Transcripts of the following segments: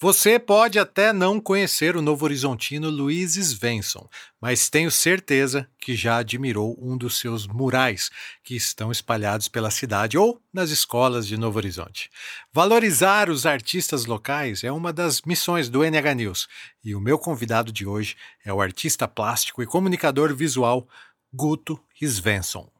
Você pode até não conhecer o novo horizontino Luiz Svensson, mas tenho certeza que já admirou um dos seus murais que estão espalhados pela cidade ou nas escolas de Novo Horizonte. Valorizar os artistas locais é uma das missões do NH News e o meu convidado de hoje é o artista plástico e comunicador visual Guto Svensson.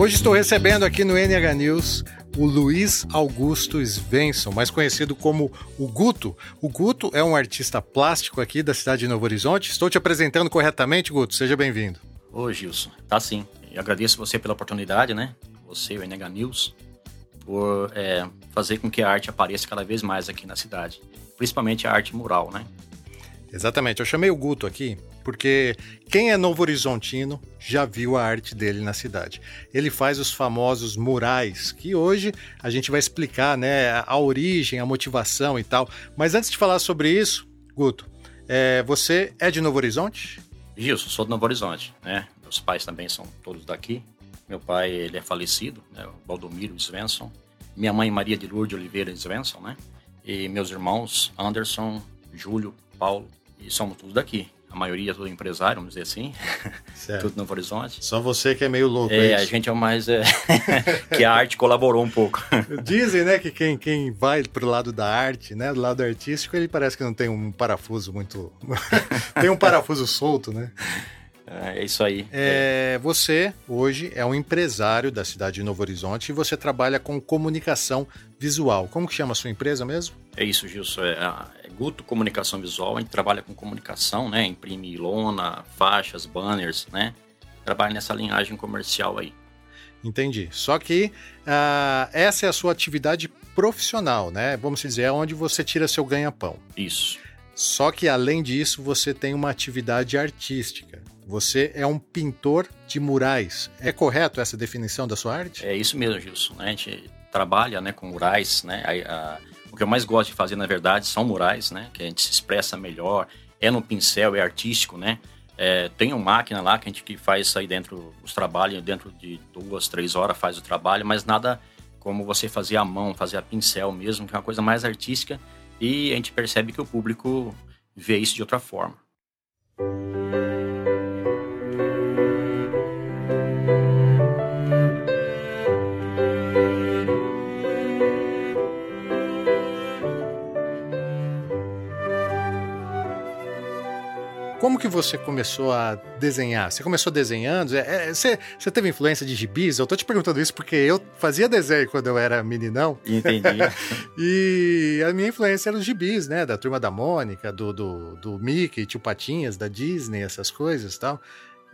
Hoje estou recebendo aqui no NH News o Luiz Augusto Svensson, mais conhecido como o Guto. O Guto é um artista plástico aqui da cidade de Novo Horizonte. Estou te apresentando corretamente, Guto? Seja bem-vindo. Ô, Gilson. Tá sim. Eu agradeço você pela oportunidade, né? Você e o NH News, por é, fazer com que a arte apareça cada vez mais aqui na cidade. Principalmente a arte mural, né? Exatamente. Eu chamei o Guto aqui porque quem é novo horizontino já viu a arte dele na cidade. Ele faz os famosos murais, que hoje a gente vai explicar né, a origem, a motivação e tal. Mas antes de falar sobre isso, Guto, é, você é de Novo Horizonte? Isso, sou de Novo Horizonte. Né? Meus pais também são todos daqui. Meu pai ele é falecido, né, o Baldomiro Svensson. Minha mãe Maria de Lourdes Oliveira Svensson, né? E meus irmãos Anderson, Júlio, Paulo, e somos todos daqui a maioria é tudo empresário, vamos dizer assim. Certo. tudo Novo Horizonte. Só você que é meio louco, é, é a gente é o mais... É, que a arte colaborou um pouco. Dizem, né, que quem, quem vai pro lado da arte, né, do lado artístico, ele parece que não tem um parafuso muito... tem um parafuso solto, né? É isso aí. É, você, hoje, é um empresário da cidade de Novo Horizonte e você trabalha com comunicação visual. Como que chama a sua empresa mesmo? É isso, Gilson. É, é Guto Comunicação Visual. A gente trabalha com comunicação, né? Imprime lona, faixas, banners, né? Trabalha nessa linhagem comercial aí. Entendi. Só que uh, essa é a sua atividade profissional, né? Vamos dizer, é onde você tira seu ganha-pão. Isso. Só que além disso, você tem uma atividade artística. Você é um pintor de murais. É correto essa definição da sua arte? É isso mesmo, Gilson. A gente trabalha né, com murais. Né? A, a, o que eu mais gosto de fazer, na verdade, são murais, né? que a gente se expressa melhor. É no pincel, é artístico, né? É, tem uma máquina lá que a gente que faz aí dentro os trabalhos, dentro de duas, três horas faz o trabalho, mas nada como você fazer a mão, fazer a pincel mesmo, que é uma coisa mais artística e a gente percebe que o público vê isso de outra forma. Como que você começou a desenhar? Você começou desenhando? É, é, você, você teve influência de gibis? Eu tô te perguntando isso porque eu fazia desenho quando eu era meninão. Entendi. e a minha influência era os gibis, né? Da Turma da Mônica, do, do, do Mickey, Tio Patinhas, da Disney, essas coisas e tal.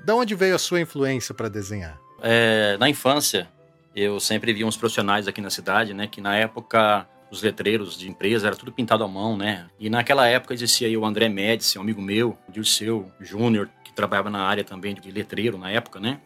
Da onde veio a sua influência para desenhar? É, na infância, eu sempre vi uns profissionais aqui na cidade, né? Que na época os letreiros de empresa, era tudo pintado à mão, né? E naquela época existia aí o André Médici, um amigo meu, o Dirceu Júnior, que trabalhava na área também de letreiro na época, né?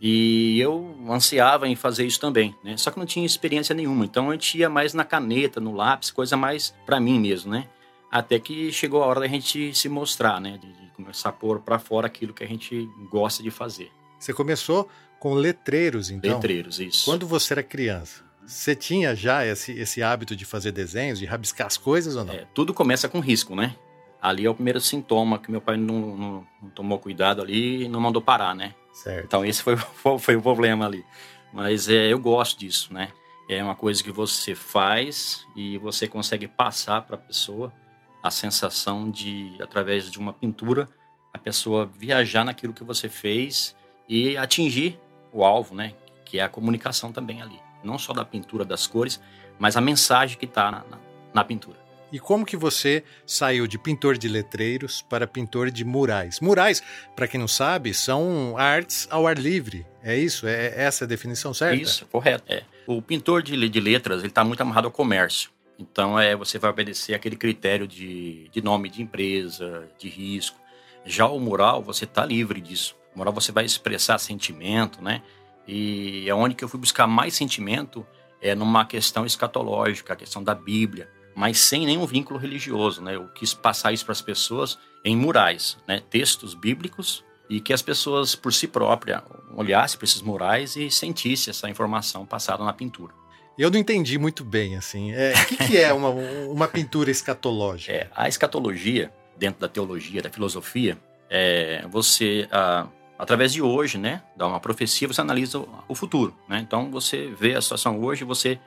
E eu ansiava em fazer isso também, né? Só que não tinha experiência nenhuma, então a gente ia mais na caneta, no lápis, coisa mais para mim mesmo, né? Até que chegou a hora da gente se mostrar, né? De, de começar a pôr para fora aquilo que a gente gosta de fazer. Você começou com letreiros, então? Letreiros, isso. Quando você era criança? Você tinha já esse, esse hábito de fazer desenhos, de rabiscar as coisas ou não? É, tudo começa com risco, né? Ali é o primeiro sintoma que meu pai não, não, não tomou cuidado ali e não mandou parar, né? Certo. Então esse foi, foi o problema ali. Mas é, eu gosto disso, né? É uma coisa que você faz e você consegue passar para a pessoa a sensação de, através de uma pintura, a pessoa viajar naquilo que você fez e atingir o alvo, né? Que é a comunicação também ali não só da pintura das cores, mas a mensagem que está na, na, na, pintura. E como que você saiu de pintor de letreiros para pintor de murais? Murais, para quem não sabe, são artes ao ar livre. É isso? É essa a definição certa? Isso, correto. É. O pintor de, de letras ele está muito amarrado ao comércio. Então é, você vai obedecer aquele critério de, de nome de empresa, de risco. Já o mural, você está livre disso. O mural você vai expressar sentimento, né? E é onde que eu fui buscar mais sentimento é numa questão escatológica, a questão da Bíblia, mas sem nenhum vínculo religioso, né? Eu quis passar isso para as pessoas em murais, né? Textos bíblicos e que as pessoas por si próprias olhassem para esses murais e sentissem essa informação passada na pintura. Eu não entendi muito bem, assim. É, o que, que é uma, uma pintura escatológica? É, a escatologia, dentro da teologia, da filosofia, é você, a, através de hoje, né, dá uma profecia, você analisa o, futuro, né? Então, você vê a situação hoje, você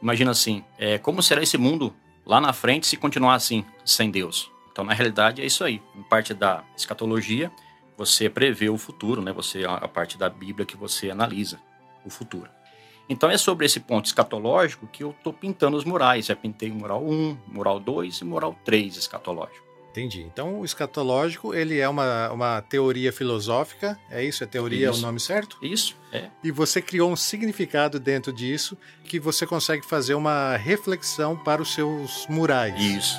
imagina assim, é, como será esse mundo lá na frente se continuar assim, sem Deus? Então, na realidade, é isso aí. Em parte da escatologia, você prevê o futuro, né? Você a parte da Bíblia que você analisa o futuro. Então é sobre esse ponto escatológico que eu estou pintando os murais. Já pintei mural 1, mural 2 e mural 3 escatológico. Entendi. Então o escatológico ele é uma, uma teoria filosófica, é isso? É teoria isso. é o nome certo? Isso, é. E você criou um significado dentro disso que você consegue fazer uma reflexão para os seus murais. Isso.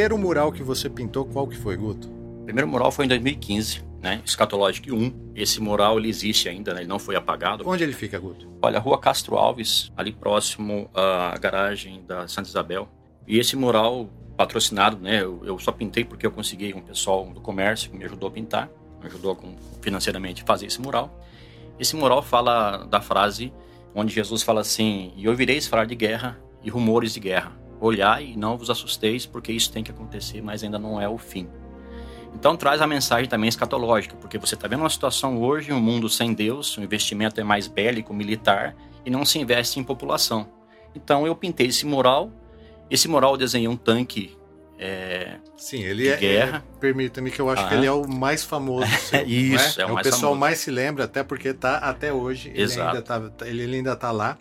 Primeiro mural que você pintou, qual que foi, Guto? O primeiro mural foi em 2015, né? Escatológico 1. Esse mural ele existe ainda, né? Ele não foi apagado. Onde ele fica, Guto? Olha, a Rua Castro Alves, ali próximo à garagem da Santa Isabel. E esse mural patrocinado, né? Eu, eu só pintei porque eu consegui um pessoal do comércio que me ajudou a pintar, me ajudou com, financeiramente a fazer esse mural. Esse mural fala da frase onde Jesus fala assim: "E ouvireis falar de guerra e rumores de guerra olhai e não vos assusteis, porque isso tem que acontecer, mas ainda não é o fim. Então traz a mensagem também escatológica, porque você está vendo uma situação hoje, um mundo sem Deus, o investimento é mais bélico, militar, e não se investe em população. Então eu pintei esse mural, esse mural eu desenhei um tanque é, Sim, ele é, guerra. É, Permita-me que eu acho que ele é o mais famoso. Seu, Isso, é? é, o, é o pessoal famoso. mais se lembra, até porque está até hoje. Exato. Ele ainda está ele ainda tá lá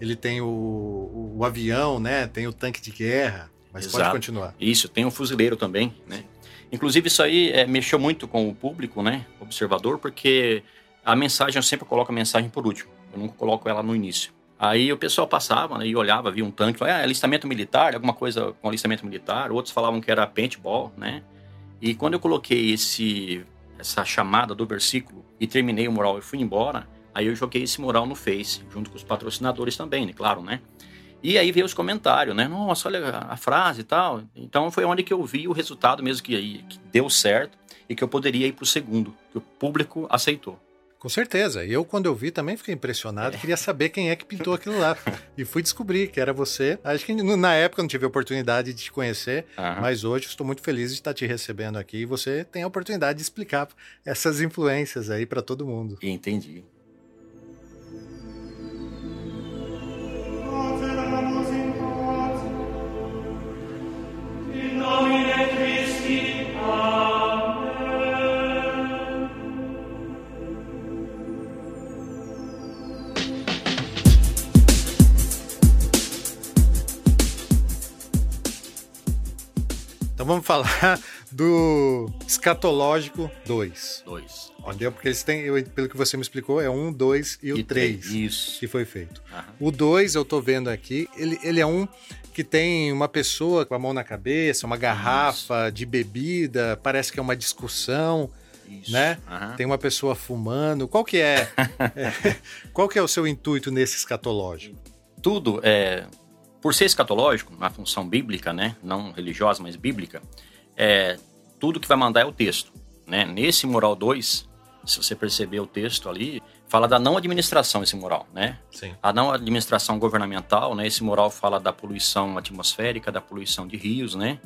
ele tem o, o, o avião, né? Tem o tanque de guerra. Mas Exato. pode continuar. Isso, tem um fuzileiro também, né? Inclusive, isso aí é, mexeu muito com o público, né? Observador, porque a mensagem, eu sempre coloco a mensagem por último. Eu nunca coloco ela no início. Aí o pessoal passava né, e olhava, via um tanque, falava, ah, alistamento militar, alguma coisa com alistamento militar. Outros falavam que era paintball, né? E quando eu coloquei esse, essa chamada do versículo e terminei o mural e fui embora, Aí eu joguei esse mural no Face, junto com os patrocinadores também, né? Claro, né? E aí veio os comentários, né? Nossa, olha a frase e tal. Então foi onde que eu vi o resultado mesmo que, que deu certo e que eu poderia ir para o segundo, que o público aceitou. Com certeza. E eu, quando eu vi, também fiquei impressionado. É. Queria saber quem é que pintou aquilo lá. e fui descobrir que era você. Acho que na época eu não tive a oportunidade de te conhecer, uhum. mas hoje estou muito feliz de estar te recebendo aqui. E você tem a oportunidade de explicar essas influências aí para todo mundo. Entendi. Vamos falar do Escatológico 2. 2. Entendeu? Porque eles têm, eu, pelo que você me explicou, é um, dois e, e o três Isso. que foi feito. Uhum. O dois, eu tô vendo aqui, ele, ele é um que tem uma pessoa com a mão na cabeça, uma garrafa Isso. de bebida, parece que é uma discussão. Isso. Né? Uhum. Tem uma pessoa fumando. Qual que é, é, qual que é o seu intuito nesse escatológico? Tudo é por ser escatológico, na função bíblica, né, não religiosa, mas bíblica, é, tudo que vai mandar é o texto. Né? Nesse moral 2, se você perceber o texto ali, fala da não administração esse moral, né? Sim. A não administração governamental, né? Esse moral fala da poluição atmosférica, da poluição de rios, né?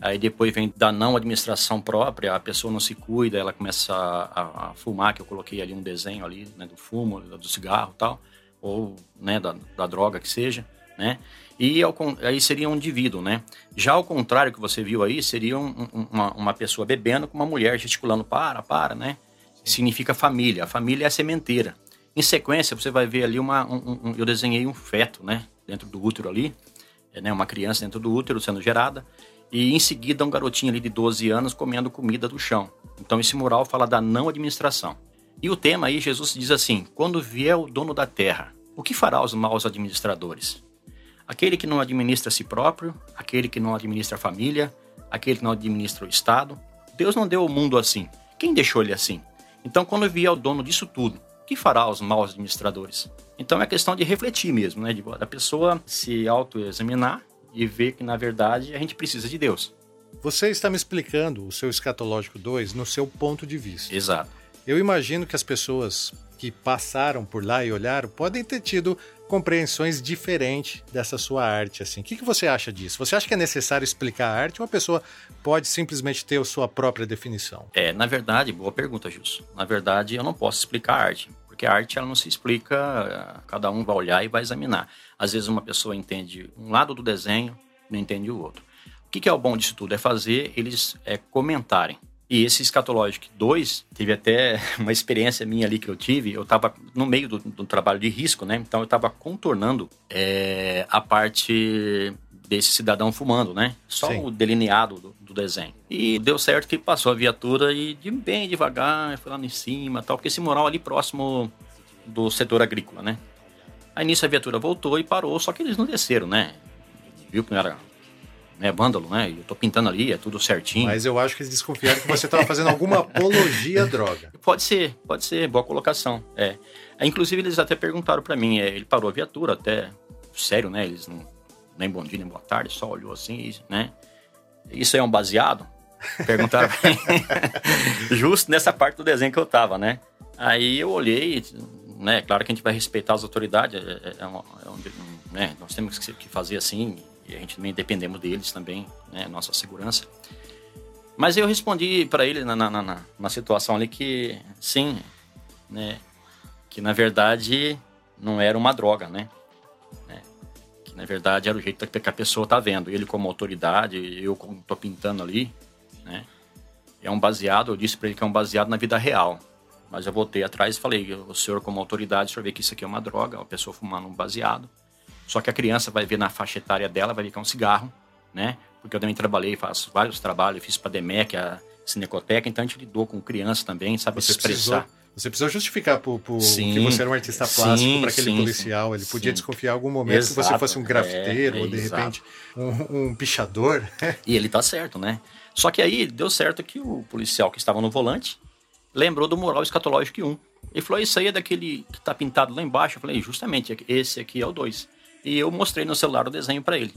Aí depois vem da não administração própria, a pessoa não se cuida, ela começa a, a fumar, que eu coloquei ali um desenho ali, né, do fumo, do cigarro tal, ou, né, da, da droga que seja, né? E ao, aí seria um indivíduo, né? Já ao contrário que você viu aí, seria um, uma, uma pessoa bebendo com uma mulher gesticulando para, para, né? Significa família. A família é a sementeira. Em sequência, você vai ver ali uma. Um, um, eu desenhei um feto, né? Dentro do útero ali. É, né, uma criança dentro do útero sendo gerada. E em seguida, um garotinho ali de 12 anos comendo comida do chão. Então, esse mural fala da não administração. E o tema aí, Jesus diz assim: quando vier o dono da terra, o que fará os maus administradores? Aquele que não administra a si próprio, aquele que não administra a família, aquele que não administra o Estado. Deus não deu o mundo assim. Quem deixou ele assim? Então, quando vier o dono disso tudo, o que fará os maus administradores? Então, é questão de refletir mesmo, né? Da pessoa se autoexaminar e ver que, na verdade, a gente precisa de Deus. Você está me explicando o seu escatológico 2 no seu ponto de vista. Exato. Eu imagino que as pessoas que passaram por lá e olharam podem ter tido compreensões diferentes dessa sua arte. Assim, o que, que você acha disso? Você acha que é necessário explicar a arte ou a pessoa pode simplesmente ter a sua própria definição? É, na verdade, boa pergunta, Jus. Na verdade, eu não posso explicar a arte, porque a arte ela não se explica, cada um vai olhar e vai examinar. Às vezes uma pessoa entende um lado do desenho, não entende o outro. O que, que é o bom disso tudo? É fazer eles é, comentarem. E esse Escatológico 2, teve até uma experiência minha ali que eu tive, eu estava no meio do, do, trabalho de risco, né? Então eu estava contornando é, a parte desse cidadão fumando, né? Só Sim. o delineado do, do, desenho. E deu certo que passou a viatura e de bem devagar, foi lá em cima tal, porque esse mural ali próximo do setor agrícola, né? Aí nisso a viatura voltou e parou, só que eles não desceram, né? Viu que não era né, vândalo, né? Eu tô pintando ali, é tudo certinho. Mas eu acho que eles desconfiaram que você estava fazendo alguma apologia à droga. Pode ser, pode ser, boa colocação. É. Inclusive, eles até perguntaram para mim, é, ele parou a viatura, até sério, né? Eles não, nem bom dia, nem boa tarde, só olhou assim, né? Isso é um baseado? Perguntaram pra mim. Justo nessa parte do desenho que eu tava, né? Aí eu olhei, né? Claro que a gente vai respeitar as autoridades, é, é, é um, é um, né? Nós temos que fazer assim, e a gente também dependemos deles também, né, nossa segurança. Mas eu respondi para ele na, na, na, na, situação ali que sim, né, que na verdade não era uma droga, né, né que na verdade era o jeito que a pessoa tá vendo. Ele como autoridade, eu como tô pintando ali, né, é um baseado, eu disse para ele que é um baseado na vida real. Mas eu voltei atrás e falei, o senhor como autoridade, o senhor vê que isso aqui é uma droga, a pessoa fumando um baseado. Só que a criança vai ver na faixa etária dela, vai ver que é um cigarro, né? Porque eu também trabalhei, faço vários trabalhos, fiz para a DEMEC, a Cinecoteca, então a gente lidou com criança também, sabe você expressar. Precisou, você precisou justificar por, por sim, que você era um artista plástico para aquele sim, policial. Ele podia desconfiar em algum momento exato, que você fosse um grafiteiro é, ou de exato. repente um, um pichador. e ele tá certo, né? Só que aí deu certo que o policial que estava no volante lembrou do mural escatológico 1. Ele falou: Isso aí é daquele que tá pintado lá embaixo. Eu falei: Justamente, esse aqui é o 2. E eu mostrei no celular o desenho para ele.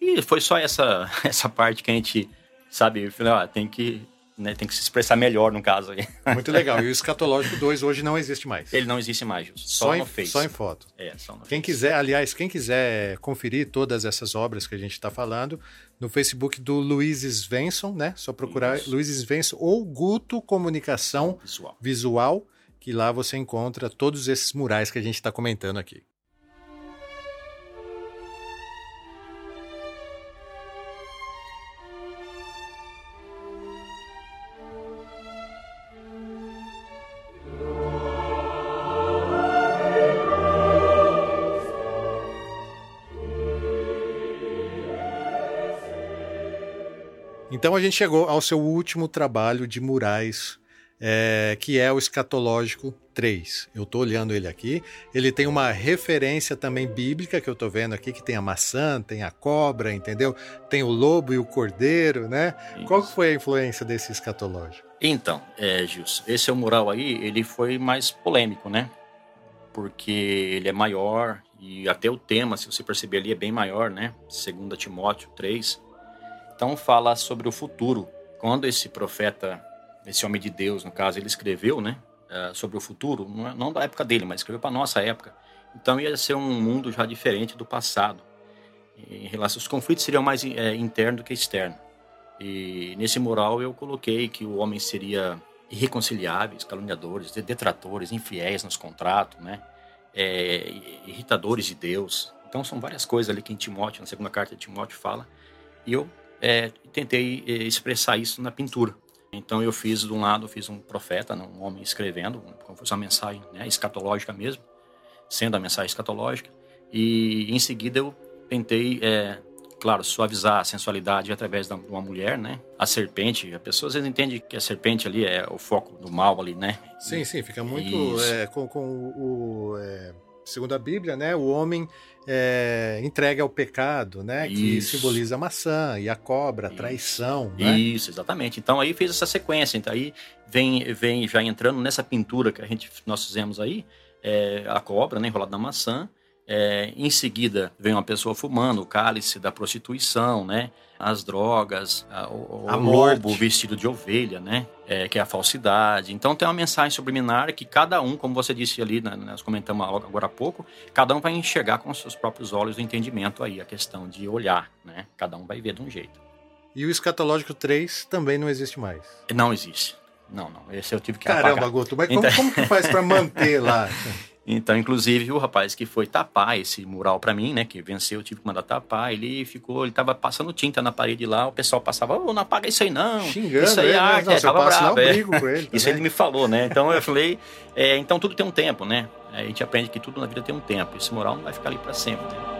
E foi só essa, essa parte que a gente, sabe, eu falei, ah, tem que, né, tem que se expressar melhor no caso aí. Muito legal. E o Escatológico 2 hoje não existe mais. Ele não existe mais, só, só no Face. Só em foto. É, só no Quem face. quiser, aliás, quem quiser conferir todas essas obras que a gente está falando, no Facebook do Luiz Svensson, né? Só procurar Isso. Luiz Svensson ou Guto Comunicação Visual. Visual, que lá você encontra todos esses murais que a gente está comentando aqui. Então a gente chegou ao seu último trabalho de murais, é, que é o Escatológico 3. Eu estou olhando ele aqui. Ele tem uma referência também bíblica que eu estou vendo aqui, que tem a maçã, tem a cobra, entendeu? Tem o lobo e o cordeiro, né? Isso. Qual foi a influência desse escatológico? Então, é, Gilson, esse é o mural aí, ele foi mais polêmico, né? Porque ele é maior e até o tema, se você perceber ali, é bem maior, né? Segundo Timóteo 3 então fala sobre o futuro. Quando esse profeta, esse homem de Deus, no caso, ele escreveu, né, eh, sobre o futuro, não da época dele, mas escreveu para nossa época. Então ia ser um mundo já diferente do passado. Em relação aos conflitos seriam mais é, interno do que externo. E nesse mural eu coloquei que o homem seria irreconciliáveis, caluniadores, detratores, infiéis nos contratos, né? É, irritadores de Deus. Então são várias coisas ali que em Timóteo, na segunda carta de Timóteo fala. E eu é, tentei é, expressar isso na pintura. Então eu fiz de um lado fiz um profeta, né, um homem escrevendo, como fosse uma mensagem né, escatológica mesmo, sendo a mensagem escatológica. E em seguida eu tentei é, claro, suavizar a sensualidade através de uma mulher, né? A serpente, a pessoa às vezes entende que a serpente ali é o foco do mal ali, né? Sim, sim, fica muito é, com, com, o... É, segundo a Bíblia, né? O homem é, entregue ao pecado, né? Isso. Que simboliza a maçã e a cobra, a traição. Né? Isso, exatamente. Então aí fez essa sequência. Então aí vem, vem já entrando nessa pintura que a gente nós fizemos aí, é, a cobra, né, enrolada na maçã. É, em seguida, vem uma pessoa fumando, o cálice da prostituição, né? As drogas, a, o, a o lobo vestido de ovelha, né? É, que é a falsidade. Então tem uma mensagem subliminar que cada um, como você disse ali, né, nós comentamos agora há pouco, cada um vai enxergar com seus próprios olhos o entendimento aí, a questão de olhar, né? Cada um vai ver de um jeito. E o escatológico 3 também não existe mais? Não existe. Não, não. Esse eu tive que Caramba, apagar. Guto, mas então... como, como que faz para manter lá? Então, inclusive, o rapaz que foi tapar esse mural para mim, né, que venceu, eu tive que mandar tapar, ele ficou, ele tava passando tinta na parede lá, o pessoal passava, oh, não apaga isso aí não, Xingando, isso aí é arte, não, é, tava bravo, é. Ele isso ele me falou, né, então eu falei, é, então tudo tem um tempo, né, a gente aprende que tudo na vida tem um tempo, esse mural não vai ficar ali para sempre, né?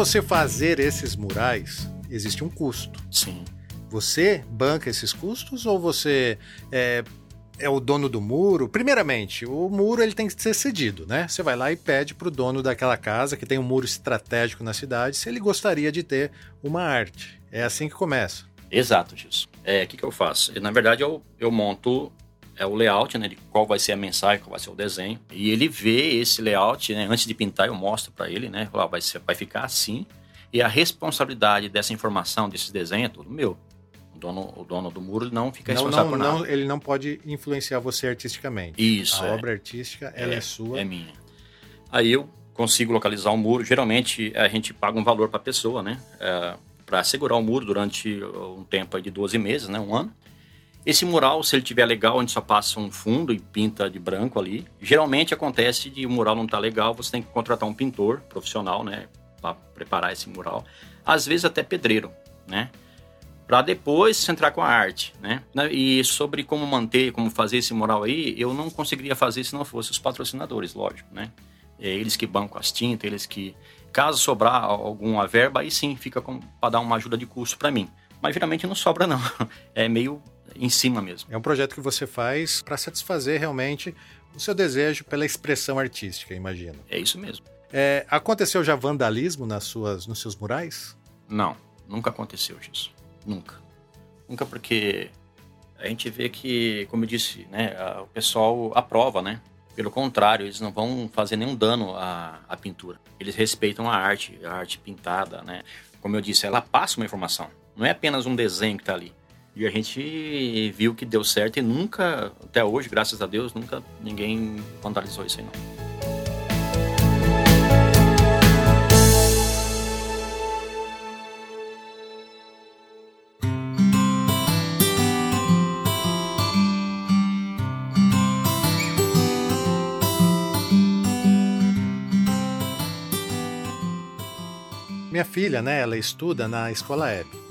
Você fazer esses murais, existe um custo. Sim. Você banca esses custos ou você é, é o dono do muro? Primeiramente, o muro ele tem que ser cedido, né? Você vai lá e pede para o dono daquela casa que tem um muro estratégico na cidade se ele gostaria de ter uma arte. É assim que começa. Exato, disso. É, o que, que eu faço? Na verdade, eu, eu monto é o layout, né, de qual vai ser a mensagem, qual vai ser o desenho. E ele vê esse layout, né, antes de pintar eu mostro para ele, né, falo, vai, ser, vai ficar assim. E a responsabilidade dessa informação, desse desenho é tudo meu. O dono, o dono do muro não fica não, responsável não, por nada. Não, ele não pode influenciar você artisticamente. Isso. A é. obra artística, ela é, é sua. É minha. Aí eu consigo localizar o muro. Geralmente a gente paga um valor para a pessoa, né? É, para segurar o muro durante um tempo de 12 meses, né? Um ano. Esse mural, se ele tiver legal, a gente só passa um fundo e pinta de branco ali. Geralmente acontece de o mural não tá legal, você tem que contratar um pintor profissional, né, para preparar esse mural. Às vezes até pedreiro, né? Para depois você entrar com a arte, né? E sobre como manter, como fazer esse mural aí, eu não conseguiria fazer se não fosse os patrocinadores, lógico, né? É eles que bancam as tintas, eles que caso sobrar alguma verba, aí sim fica para dar uma ajuda de custo para mim. Mas geralmente não sobra não. É meio em cima mesmo. É um projeto que você faz para satisfazer realmente o seu desejo pela expressão artística, imagino. É isso mesmo. É, aconteceu já vandalismo nas suas, nos seus murais? Não, nunca aconteceu isso. Nunca. Nunca porque a gente vê que, como eu disse, né, o pessoal aprova, né? Pelo contrário, eles não vão fazer nenhum dano à, à pintura. Eles respeitam a arte, a arte pintada, né? Como eu disse, ela passa uma informação. Não é apenas um desenho que está ali. E a gente viu que deu certo e nunca, até hoje, graças a Deus, nunca ninguém vandalizou isso aí não. Minha filha, né, ela estuda na escola Hebe.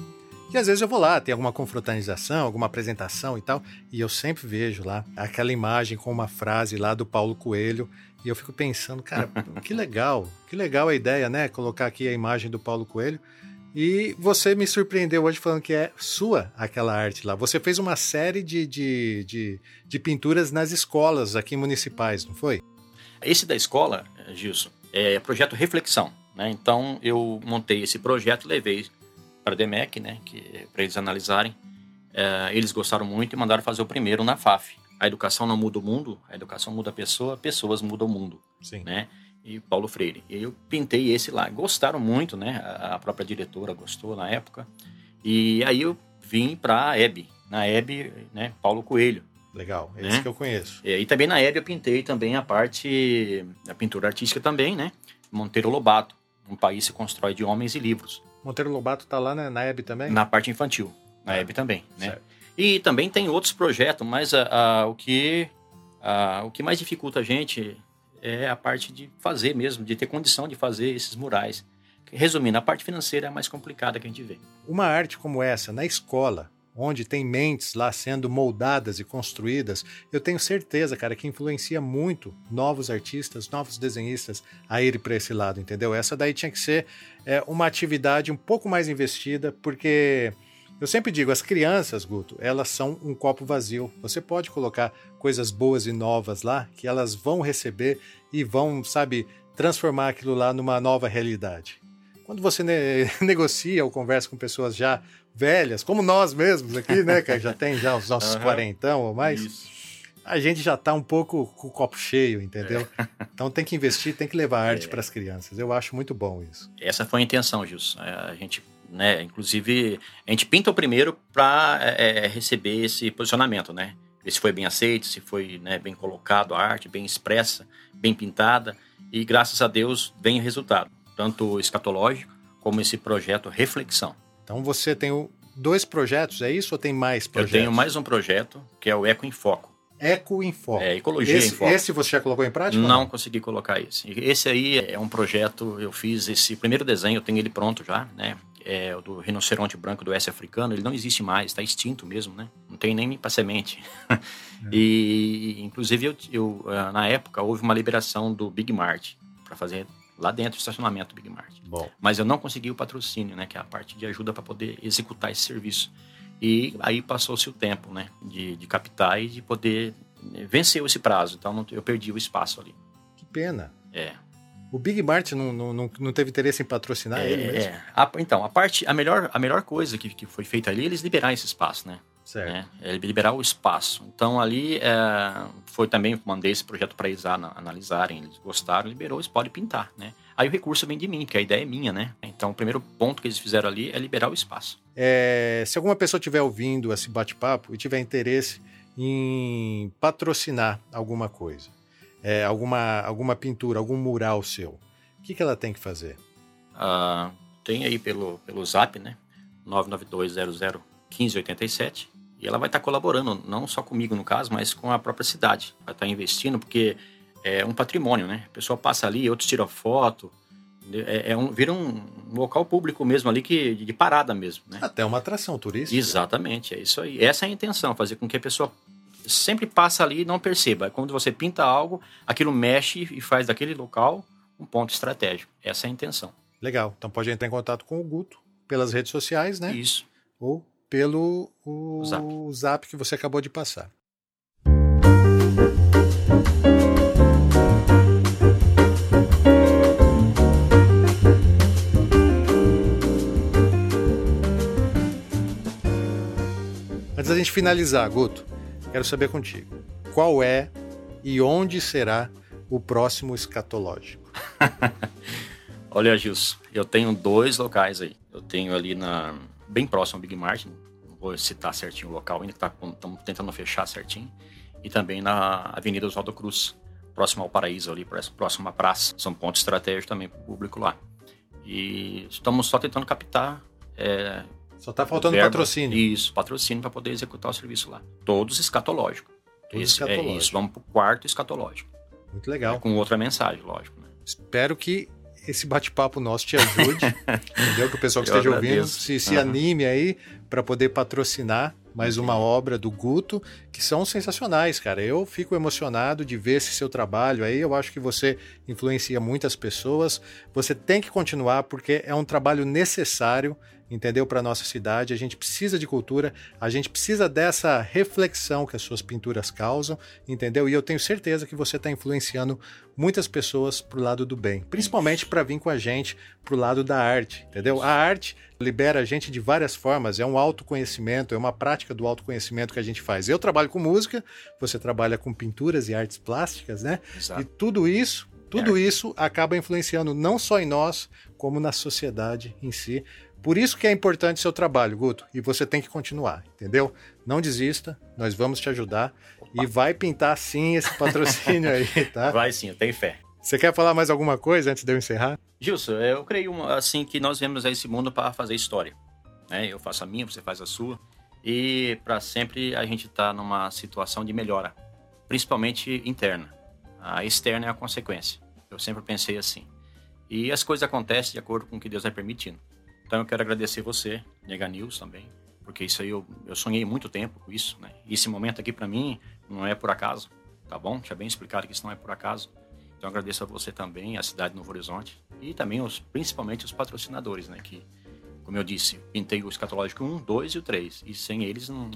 E às vezes eu vou lá, tem alguma confraternização, alguma apresentação e tal, e eu sempre vejo lá aquela imagem com uma frase lá do Paulo Coelho, e eu fico pensando, cara, que legal, que legal a ideia, né? Colocar aqui a imagem do Paulo Coelho. E você me surpreendeu hoje falando que é sua aquela arte lá. Você fez uma série de, de, de, de pinturas nas escolas aqui municipais, não foi? Esse da escola, Gilson, é projeto Reflexão. Né? Então eu montei esse projeto, levei para a DEMEC, né, que para eles analisarem. É, eles gostaram muito e mandaram fazer o primeiro na FAF. A educação não muda o mundo, a educação muda a pessoa, pessoas mudam o mundo, Sim. né? E Paulo Freire. E eu pintei esse lá. Gostaram muito, né? A própria diretora gostou na época. E aí eu vim para a EB. Na EB, né? Paulo Coelho. Legal, é né? esse que eu conheço. E, e também na EB eu pintei também a parte da pintura artística também, né? Monteiro Lobato. Um país se constrói de homens e livros. Monteiro Lobato tá lá né, na EB também? Na parte infantil, na. EB também, né? Certo. E também tem outros projetos, mas a, a, o, que, a, o que mais dificulta a gente é a parte de fazer mesmo, de ter condição de fazer esses murais. Resumindo, a parte financeira é a mais complicada que a gente vê. Uma arte como essa, na escola, onde tem mentes lá sendo moldadas e construídas, eu tenho certeza, cara, que influencia muito novos artistas, novos desenhistas a ir para esse lado, entendeu? Essa daí tinha que ser é, uma atividade um pouco mais investida, porque eu sempre digo, as crianças, Guto, elas são um copo vazio. Você pode colocar coisas boas e novas lá, que elas vão receber e vão, sabe, transformar aquilo lá numa nova realidade. Quando você ne negocia ou conversa com pessoas já velhas, como nós mesmos aqui, né, que já tem já os nossos uhum. quarentão ou mais, Isso. A gente já está um pouco com o copo cheio, entendeu? É. Então tem que investir, tem que levar arte é. para as crianças. Eu acho muito bom isso. Essa foi a intenção, Gilson. É, a gente né? Inclusive, a gente pinta o primeiro para é, é, receber esse posicionamento, né? Ver se foi bem aceito, se foi né, bem colocado a arte, bem expressa, bem pintada. E graças a Deus vem o resultado, tanto escatológico como esse projeto Reflexão. Então você tem dois projetos, é isso ou tem mais projetos? Eu tenho mais um projeto, que é o Eco em Foco. Eco Foco. É, Ecologia esse. Esse você já colocou em prática? Não, não consegui colocar esse. Esse aí é um projeto, eu fiz esse primeiro desenho, eu tenho ele pronto já, né? é, o do rinoceronte branco do S africano, ele não existe mais, está extinto mesmo, né? Não tem nem para semente. É. e, inclusive, eu, eu, ah, na época, houve uma liberação do Big Mart para fazer lá dentro o estacionamento do Big Mart. Bom. Mas eu não consegui o patrocínio, né? Que é a parte de ajuda para poder executar esse serviço. E aí passou-se o tempo, né? De, de captar e de poder né, vencer esse prazo. Então eu perdi o espaço ali. Que pena. É. O Big Mart não, não, não teve interesse em patrocinar é, ele mesmo? É. A, então, a parte, a melhor, a melhor coisa que, que foi feita ali, eles liberaram esse espaço, né? Certo. Né? É, liberar o espaço. Então ali é, foi também, mandei esse projeto para eles analisarem, eles gostaram, liberou, eles podem pintar, né? Aí o recurso vem de mim, porque a ideia é minha, né? Então o primeiro ponto que eles fizeram ali é liberar o espaço. É, se alguma pessoa estiver ouvindo esse bate-papo e tiver interesse em patrocinar alguma coisa, é, alguma, alguma pintura, algum mural seu, o que, que ela tem que fazer? Ah, tem aí pelo, pelo zap, né? 992001587. E ela vai estar colaborando, não só comigo no caso, mas com a própria cidade. Vai estar investindo, porque é um patrimônio, né? A pessoa passa ali, outros tiram foto. É, é um, vira um, local público mesmo ali, que, de parada mesmo. Né? Até uma atração turística. Exatamente, é isso aí. Essa é a intenção, fazer com que a pessoa sempre passa ali e não perceba. Quando você pinta algo, aquilo mexe e faz daquele local um ponto estratégico. Essa é a intenção. Legal. Então pode entrar em contato com o Guto pelas redes sociais, né? Isso. Ou pelo o zap. zap que você acabou de passar. Antes da gente finalizar, Guto, quero saber contigo. Qual é e onde será o próximo escatológico? Olha, Gilson, eu tenho dois locais aí. Eu tenho ali na bem próximo ao Big Martin, vou citar certinho o local ainda, que estamos tá, tentando fechar certinho. E também na Avenida Oswaldo Cruz, próximo ao Paraíso ali, próximo à praça. São pontos estratégicos também para o público lá. E estamos só tentando captar. É, só está faltando verba, patrocínio. Isso, patrocínio para poder executar o serviço lá. Todos escatológicos. Todos Esse, escatológico. É isso, vamos para o quarto escatológico. Muito legal. É, com outra mensagem, lógico. Né? Espero que esse bate-papo nosso te ajude, entendeu? Que o pessoal que esteja ouvindo se, se uhum. anime aí para poder patrocinar mais uma obra do Guto, que são sensacionais, cara. Eu fico emocionado de ver esse seu trabalho aí. Eu acho que você influencia muitas pessoas. Você tem que continuar porque é um trabalho necessário entendeu? Para nossa cidade, a gente precisa de cultura, a gente precisa dessa reflexão que as suas pinturas causam, entendeu? E eu tenho certeza que você está influenciando muitas pessoas para o lado do bem, principalmente para vir com a gente para o lado da arte, entendeu? A arte libera a gente de várias formas, é um autoconhecimento, é uma prática do autoconhecimento que a gente faz. Eu trabalho com música, você trabalha com pinturas e artes plásticas, né? Exato. E tudo isso tudo é. isso acaba influenciando não só em nós, como na sociedade em si. Por isso que é importante seu trabalho, Guto, e você tem que continuar, entendeu? Não desista, nós vamos te ajudar Opa. e vai pintar sim esse patrocínio aí, tá? Vai sim, eu tenho fé. Você quer falar mais alguma coisa antes de eu encerrar? Gilson, eu creio assim que nós viemos a esse mundo para fazer história. Né? Eu faço a minha, você faz a sua. E para sempre a gente estar tá numa situação de melhora, principalmente interna. A externa é a consequência. Eu sempre pensei assim. E as coisas acontecem de acordo com o que Deus vai permitindo. Então eu quero agradecer você, Nega News também, porque isso aí eu, eu sonhei muito tempo com isso, né? Esse momento aqui para mim não é por acaso, tá bom? Tinha bem explicado que isso não é por acaso. Então agradeço a você também, a cidade de Novo Horizonte e também os, principalmente os patrocinadores, né? Que, como eu disse, pintei o escatológico 1, 2 e o 3 e sem eles não,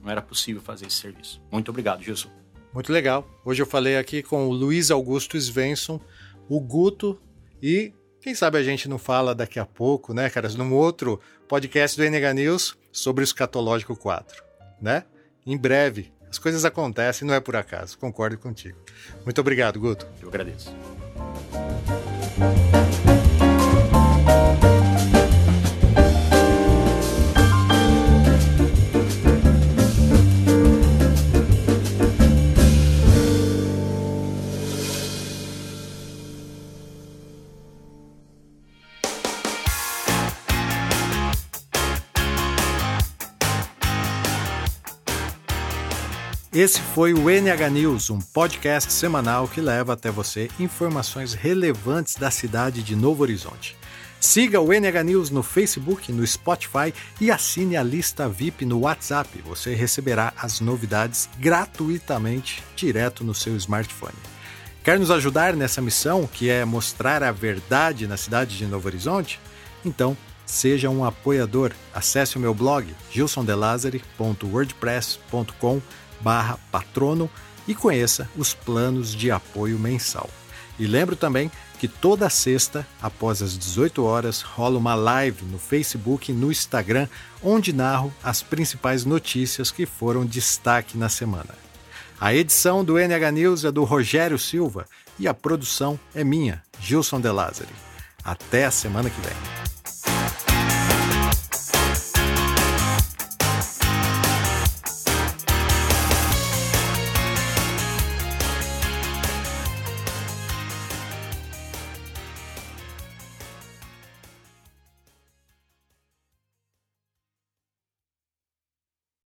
não era possível fazer esse serviço. Muito obrigado, Gilson. Muito legal. Hoje eu falei aqui com o Luiz Augusto Svensson, o Guto e quem sabe a gente não fala daqui a pouco, né, caras, num outro podcast do NH News sobre o Escatológico 4, né? Em breve. As coisas acontecem, não é por acaso. Concordo contigo. Muito obrigado, Guto. Eu agradeço. Esse foi o NH News, um podcast semanal que leva até você informações relevantes da cidade de Novo Horizonte. Siga o NH News no Facebook, no Spotify e assine a lista VIP no WhatsApp. Você receberá as novidades gratuitamente direto no seu smartphone. Quer nos ajudar nessa missão, que é mostrar a verdade na cidade de Novo Horizonte? Então, seja um apoiador. Acesse o meu blog gilsondelazare.wordpress.com barra patrono e conheça os planos de apoio mensal. E lembro também que toda sexta, após as 18 horas, rola uma live no Facebook e no Instagram, onde narro as principais notícias que foram destaque na semana. A edição do NH News é do Rogério Silva e a produção é minha, Gilson De Lázari. Até a semana que vem.